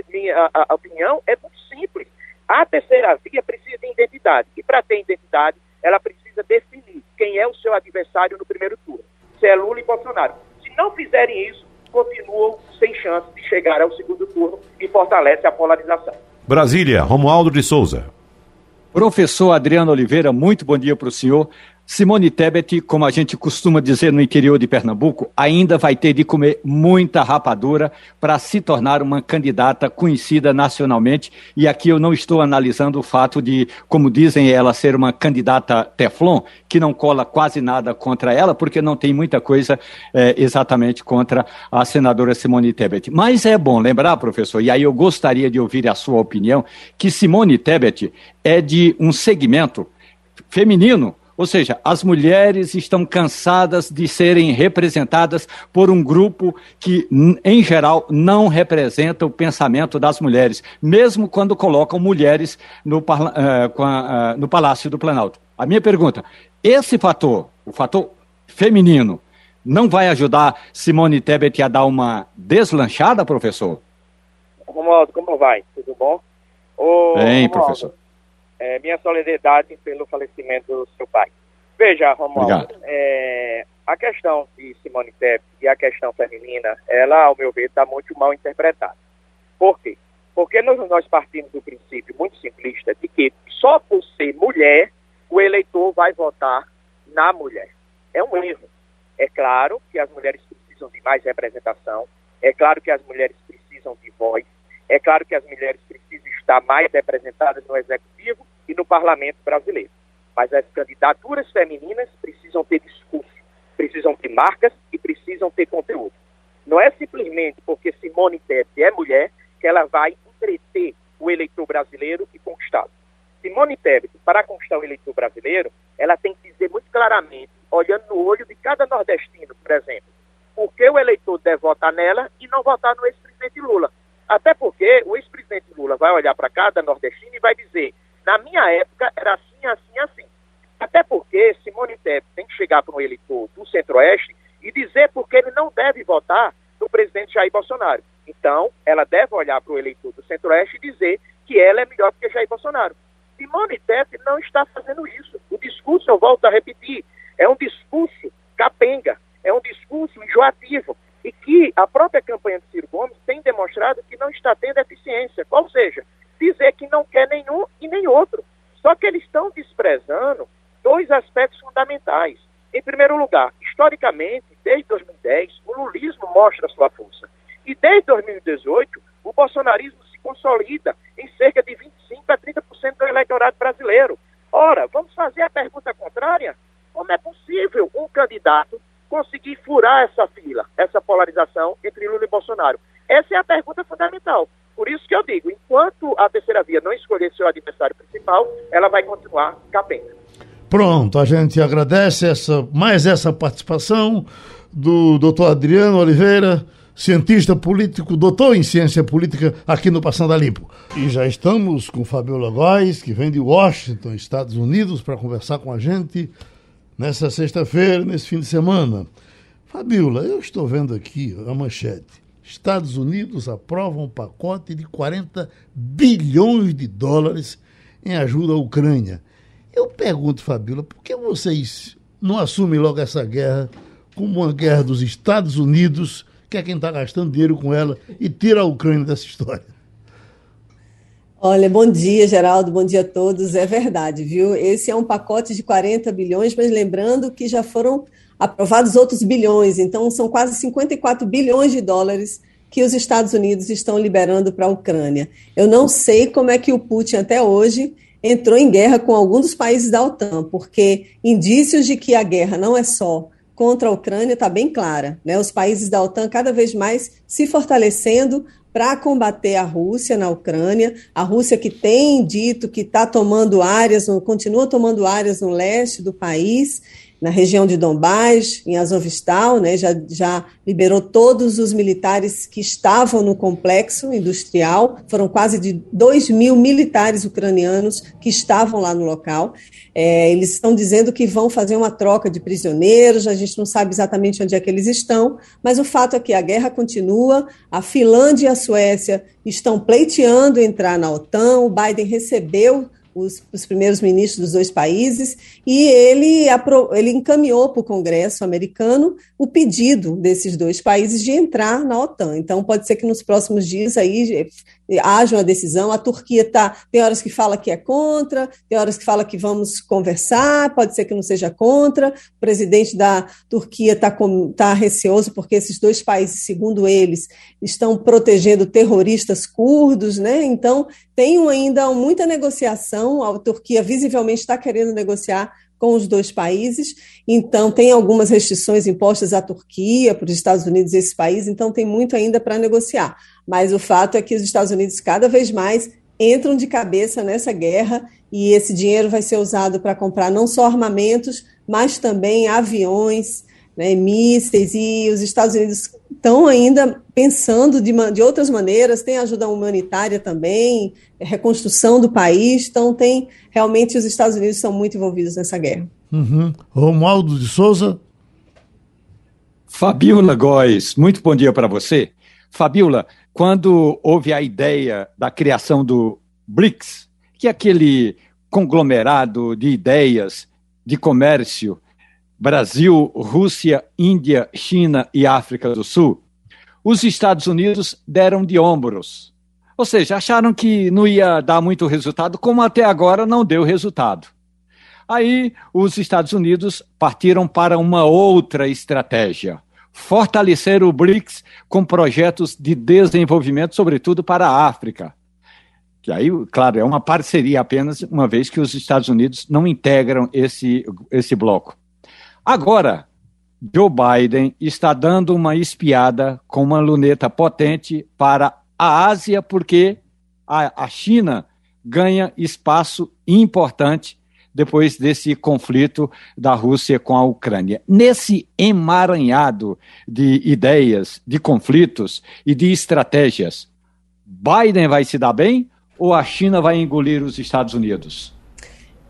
minha a, a opinião é muito simples. A terceira via precisa de identidade. E para ter identidade, ela precisa definir quem é o seu adversário no primeiro turno. Se é Lula e Bolsonaro. Se não fizerem isso, continuam sem chance de chegar ao segundo turno e fortalece a polarização. Brasília, Romualdo de Souza. Professor Adriano Oliveira, muito bom dia para o senhor. Simone Tebet, como a gente costuma dizer no interior de Pernambuco, ainda vai ter de comer muita rapadura para se tornar uma candidata conhecida nacionalmente. E aqui eu não estou analisando o fato de, como dizem ela, ser uma candidata Teflon, que não cola quase nada contra ela, porque não tem muita coisa é, exatamente contra a senadora Simone Tebet. Mas é bom lembrar, professor, e aí eu gostaria de ouvir a sua opinião, que Simone Tebet é de um segmento feminino ou seja, as mulheres estão cansadas de serem representadas por um grupo que, em geral, não representa o pensamento das mulheres, mesmo quando colocam mulheres no, uh, uh, no Palácio do Planalto. A minha pergunta: esse fator, o fator feminino, não vai ajudar Simone Tebet a dar uma deslanchada, professor? Romualdo, como vai? Tudo bom? Ô, Bem, Romualdo, professor é, minha solidariedade pelo falecimento do seu pai. Veja, Romualdo, é, a questão de Simone Tebet e a questão feminina, ela, ao meu ver, está muito mal interpretada. Por quê? Porque nós, nós partimos do princípio muito simplista de que só por ser mulher, o eleitor vai votar na mulher. É um erro. É claro que as mulheres precisam de mais representação, é claro que as mulheres precisam de voz, é claro que as mulheres precisam estar mais representadas no executivo e no parlamento brasileiro. Mas as candidaturas femininas precisam ter discurso, precisam ter marcas e precisam ter conteúdo. Não é simplesmente porque Simone Tebet é mulher que ela vai entreter o eleitor brasileiro e conquistá-lo. Simone Tebet, para conquistar o eleitor brasileiro, ela tem que dizer muito claramente, olhando no olho de cada nordestino, por exemplo, por que o eleitor deve votar nela e não votar no ex-presidente Lula. Até porque o ex-presidente Lula vai olhar para cada nordestino e vai dizer: na minha época era assim, assim, assim. Até porque Simone Tebet tem que chegar para um eleitor do Centro-Oeste e dizer por que ele não deve votar no presidente Jair Bolsonaro. Então, ela deve olhar para o eleitor do Centro-Oeste e dizer que ela é melhor do que Jair Bolsonaro. Simone Tebet não está fazendo isso. O discurso, eu volto a repetir, é um discurso capenga, é um discurso enjoativo e que a própria campanha de Ciro Gomes tem demonstrado que não está tendo eficiência. Ou seja, dizer que não quer nenhum e nem outro. Só que eles estão desprezando dois aspectos fundamentais. Em primeiro lugar, historicamente, desde 2010, o lulismo mostra sua força. E desde 2018, o bolsonarismo se consolida em cerca de 25% a 30% do eleitorado brasileiro. Ora, vamos fazer a pergunta contrária? Como é possível um candidato conseguir furar essa polarização entre Lula e Bolsonaro? Essa é a pergunta fundamental. Por isso que eu digo, enquanto a terceira via não escolher seu adversário principal, ela vai continuar capenga. Pronto, a gente agradece essa, mais essa participação do doutor Adriano Oliveira, cientista político, doutor em ciência política aqui no Passando a Limpo. E já estamos com Fabiola Góes, que vem de Washington, Estados Unidos, para conversar com a gente nessa sexta-feira, nesse fim de semana. Fabiola, eu estou vendo aqui a manchete. Estados Unidos aprova um pacote de 40 bilhões de dólares em ajuda à Ucrânia. Eu pergunto, Fabiola, por que vocês não assumem logo essa guerra como uma guerra dos Estados Unidos, que é quem está gastando dinheiro com ela, e tira a Ucrânia dessa história? Olha, bom dia, Geraldo, bom dia a todos. É verdade, viu? Esse é um pacote de 40 bilhões, mas lembrando que já foram aprovados outros bilhões, então são quase 54 bilhões de dólares que os Estados Unidos estão liberando para a Ucrânia. Eu não sei como é que o Putin até hoje entrou em guerra com algum dos países da OTAN, porque indícios de que a guerra não é só contra a Ucrânia está bem clara. Né? Os países da OTAN cada vez mais se fortalecendo para combater a Rússia na Ucrânia, a Rússia que tem dito que está tomando áreas, continua tomando áreas no leste do país, na região de Donbás, em Azovstal, né, já, já liberou todos os militares que estavam no complexo industrial, foram quase de 2 mil militares ucranianos que estavam lá no local. É, eles estão dizendo que vão fazer uma troca de prisioneiros, a gente não sabe exatamente onde é que eles estão, mas o fato é que a guerra continua, a Finlândia e a Suécia estão pleiteando entrar na OTAN, o Biden recebeu os, os primeiros ministros dos dois países, e ele, ele encaminhou para o Congresso americano o pedido desses dois países de entrar na OTAN. Então, pode ser que nos próximos dias aí haja uma decisão. A Turquia tá, tem horas que fala que é contra, tem horas que fala que vamos conversar, pode ser que não seja contra. O presidente da Turquia está tá receoso porque esses dois países, segundo eles, estão protegendo terroristas curdos, né? Então, tem ainda muita negociação. A Turquia visivelmente está querendo negociar com os dois países, então tem algumas restrições impostas à Turquia, para os Estados Unidos e esse país, então tem muito ainda para negociar. Mas o fato é que os Estados Unidos cada vez mais entram de cabeça nessa guerra e esse dinheiro vai ser usado para comprar não só armamentos, mas também aviões, né, mísseis, e os Estados Unidos estão ainda pensando de, de outras maneiras, tem ajuda humanitária também, reconstrução do país, então tem, realmente os Estados Unidos são muito envolvidos nessa guerra. Uhum. Romualdo de Souza. Fabiola Góes, muito bom dia para você. Fabiola, quando houve a ideia da criação do BRICS, que é aquele conglomerado de ideias de comércio Brasil, Rússia, Índia, China e África do Sul, os Estados Unidos deram de ombros. Ou seja, acharam que não ia dar muito resultado, como até agora não deu resultado. Aí os Estados Unidos partiram para uma outra estratégia fortalecer o BRICS com projetos de desenvolvimento, sobretudo para a África. Que aí, claro, é uma parceria apenas, uma vez que os Estados Unidos não integram esse, esse bloco. Agora, Joe Biden está dando uma espiada com uma luneta potente para a Ásia, porque a, a China ganha espaço importante depois desse conflito da Rússia com a Ucrânia. Nesse emaranhado de ideias, de conflitos e de estratégias, Biden vai se dar bem ou a China vai engolir os Estados Unidos?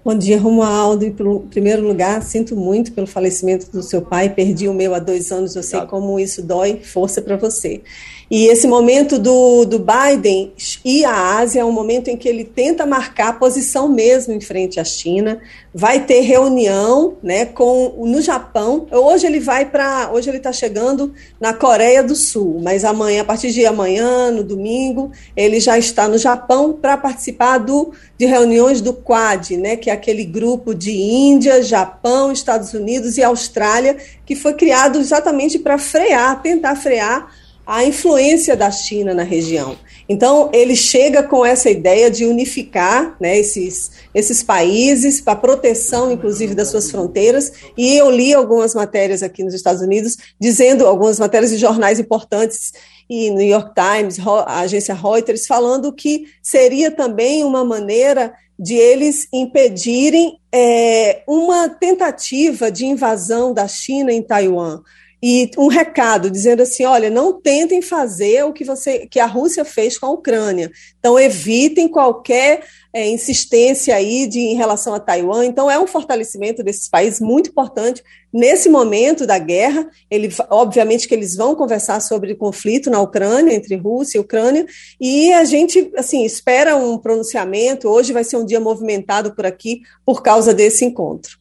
Bom dia, Romualdo. Em primeiro lugar, sinto muito pelo falecimento do seu pai. Perdi o meu há dois anos. Eu sei como isso dói. Força para você. E esse momento do, do Biden e a Ásia é um momento em que ele tenta marcar posição mesmo em frente à China. Vai ter reunião né, com no Japão. Hoje ele vai para. Hoje ele está chegando na Coreia do Sul, mas amanhã, a partir de amanhã, no domingo, ele já está no Japão para participar do, de reuniões do Quad, né, que é aquele grupo de Índia, Japão, Estados Unidos e Austrália, que foi criado exatamente para frear, tentar frear a influência da China na região. Então, ele chega com essa ideia de unificar né, esses, esses países para proteção, inclusive, das suas fronteiras. E eu li algumas matérias aqui nos Estados Unidos, dizendo, algumas matérias de jornais importantes, e New York Times, a agência Reuters, falando que seria também uma maneira de eles impedirem é, uma tentativa de invasão da China em Taiwan e um recado dizendo assim, olha, não tentem fazer o que você que a Rússia fez com a Ucrânia. Então evitem qualquer é, insistência aí de, em relação a Taiwan. Então é um fortalecimento desses países muito importante nesse momento da guerra. Ele, obviamente que eles vão conversar sobre o conflito na Ucrânia entre Rússia e Ucrânia e a gente assim espera um pronunciamento. Hoje vai ser um dia movimentado por aqui por causa desse encontro.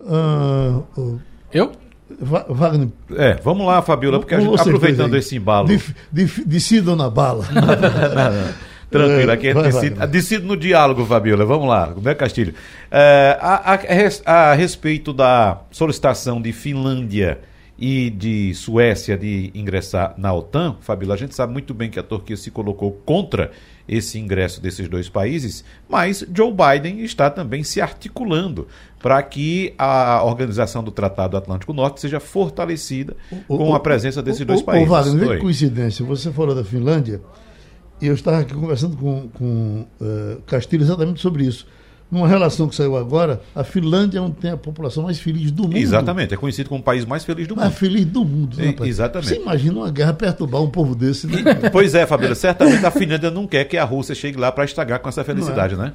Uh, uh, eu? Wagner. É, vamos lá, Fabiola, porque a gente, aproveitando esse embalo. Decido na bala. Tranquilo, aqui é decide, decide, no diálogo, Fabiola. Vamos lá, é Castilho. É, a, a, a, respeito da solicitação de Finlândia e de Suécia de ingressar na OTAN, Fabiola, a gente sabe muito bem que a Turquia se colocou contra esse ingresso desses dois países, mas Joe Biden está também se articulando para que a organização do Tratado Atlântico Norte seja fortalecida o, com o, a presença desses o, dois países. O Wagner, que coincidência, você falou da Finlândia e eu estava aqui conversando com, com uh, Castilho exatamente sobre isso numa relação que saiu agora, a Finlândia é onde tem a população mais feliz do mundo. Exatamente, é conhecido como o país mais feliz do mundo. Mais feliz do mundo, né, Exatamente. Você imagina uma guerra perturbar um povo desse, né? pois é, Fabíola, certamente a Finlândia não quer que a Rússia chegue lá para estragar com essa felicidade, é. né?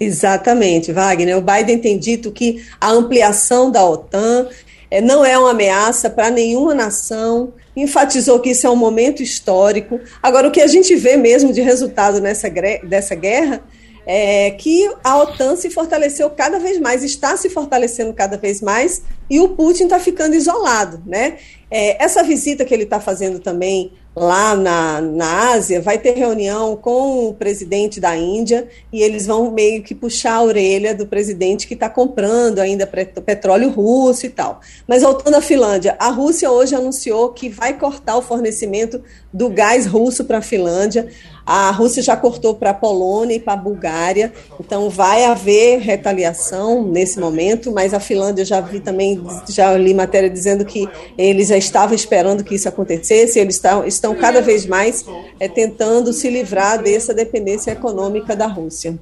Exatamente, Wagner. O Biden tem dito que a ampliação da OTAN é, não é uma ameaça para nenhuma nação, enfatizou que isso é um momento histórico. Agora, o que a gente vê mesmo de resultado nessa dessa guerra é, que a OTAN se fortaleceu cada vez mais, está se fortalecendo cada vez mais, e o Putin está ficando isolado. Né? É, essa visita que ele está fazendo também lá na, na Ásia, vai ter reunião com o presidente da Índia e eles vão meio que puxar a orelha do presidente que está comprando ainda petróleo russo e tal. Mas voltando à Finlândia, a Rússia hoje anunciou que vai cortar o fornecimento do gás russo para a Finlândia. A Rússia já cortou para a Polônia e para a Bulgária, então vai haver retaliação nesse momento, mas a Finlândia já vi também, já li matéria dizendo que eles já estavam esperando que isso acontecesse, eles estão, estão cada vez mais é, tentando se livrar dessa dependência econômica da Rússia.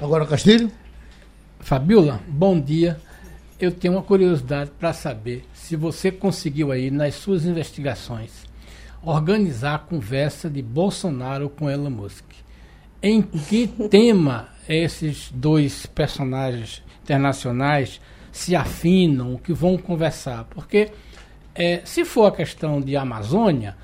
Agora, Castilho? Fabiola, bom dia. Eu tenho uma curiosidade para saber se você conseguiu aí, nas suas investigações, organizar a conversa de Bolsonaro com Elon Musk. Em que tema esses dois personagens internacionais se afinam, o que vão conversar? Porque é, se for a questão de Amazônia,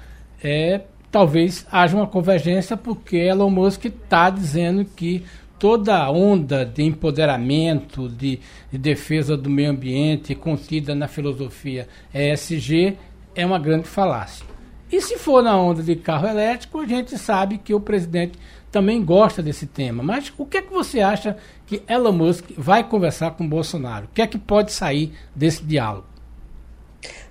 é, talvez haja uma convergência, porque Elon Musk está dizendo que toda a onda de empoderamento, de, de, defesa do meio ambiente contida na filosofia ESG é uma grande falácia. E se for na onda de carro elétrico, a gente sabe que o presidente também gosta desse tema. Mas o que é que você acha que Elon Musk vai conversar com Bolsonaro? O que é que pode sair desse diálogo?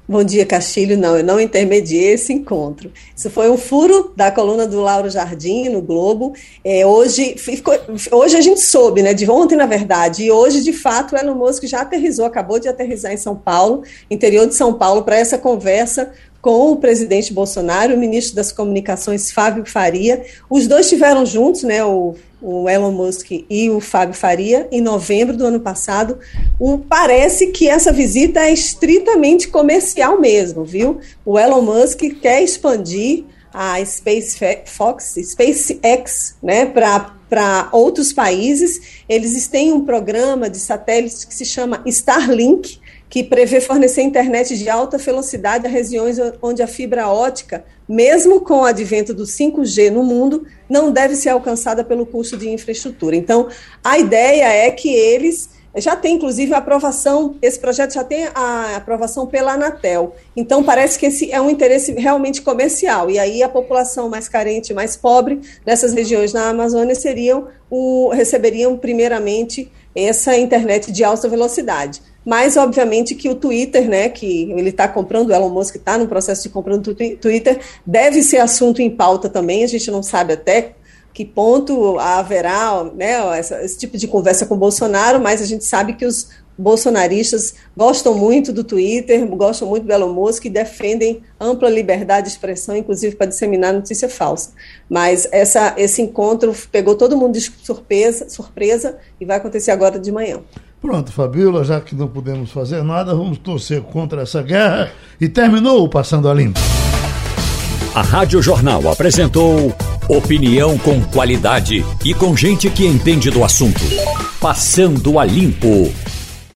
Bom dia, Castilho. Não, eu não intermediei esse encontro. Isso foi um furo da coluna do Lauro Jardim no Globo. É, hoje, ficou, hoje a gente soube, né? De ontem, na verdade, e hoje, de fato, o Elon Musk já aterrizou, acabou de aterrizar em São Paulo, interior de São Paulo, para essa conversa com o presidente Bolsonaro, o ministro das Comunicações, Fábio Faria. Os dois estiveram juntos, né, o, o, Elon Musk e o Fábio Faria, em novembro do ano passado. Um, parece que essa visita é estritamente comercial mesmo, viu? O Elon Musk quer expandir a SpaceX, SpaceX né, para outros países. Eles têm um programa de satélites que se chama Starlink, que prevê fornecer internet de alta velocidade a regiões onde a fibra ótica, mesmo com o advento do 5G no mundo, não deve ser alcançada pelo custo de infraestrutura. Então, a ideia é que eles já tem inclusive a aprovação, esse projeto já tem a aprovação pela Anatel. Então parece que esse é um interesse realmente comercial. E aí a população mais carente, mais pobre dessas regiões na Amazônia seriam o receberiam primeiramente essa internet de alta velocidade. Mas, obviamente, que o Twitter, né, que ele está comprando, o Elon Musk está no processo de comprando o Twitter, deve ser assunto em pauta também. A gente não sabe até que ponto haverá né, essa, esse tipo de conversa com Bolsonaro, mas a gente sabe que os bolsonaristas gostam muito do Twitter, gostam muito do Elon Musk e defendem ampla liberdade de expressão, inclusive para disseminar notícia falsa. Mas essa, esse encontro pegou todo mundo de surpresa, surpresa e vai acontecer agora de manhã. Pronto, Fabíola, já que não podemos fazer nada, vamos torcer contra essa guerra. E terminou o Passando a Limpo. A Rádio Jornal apresentou opinião com qualidade e com gente que entende do assunto. Passando a Limpo.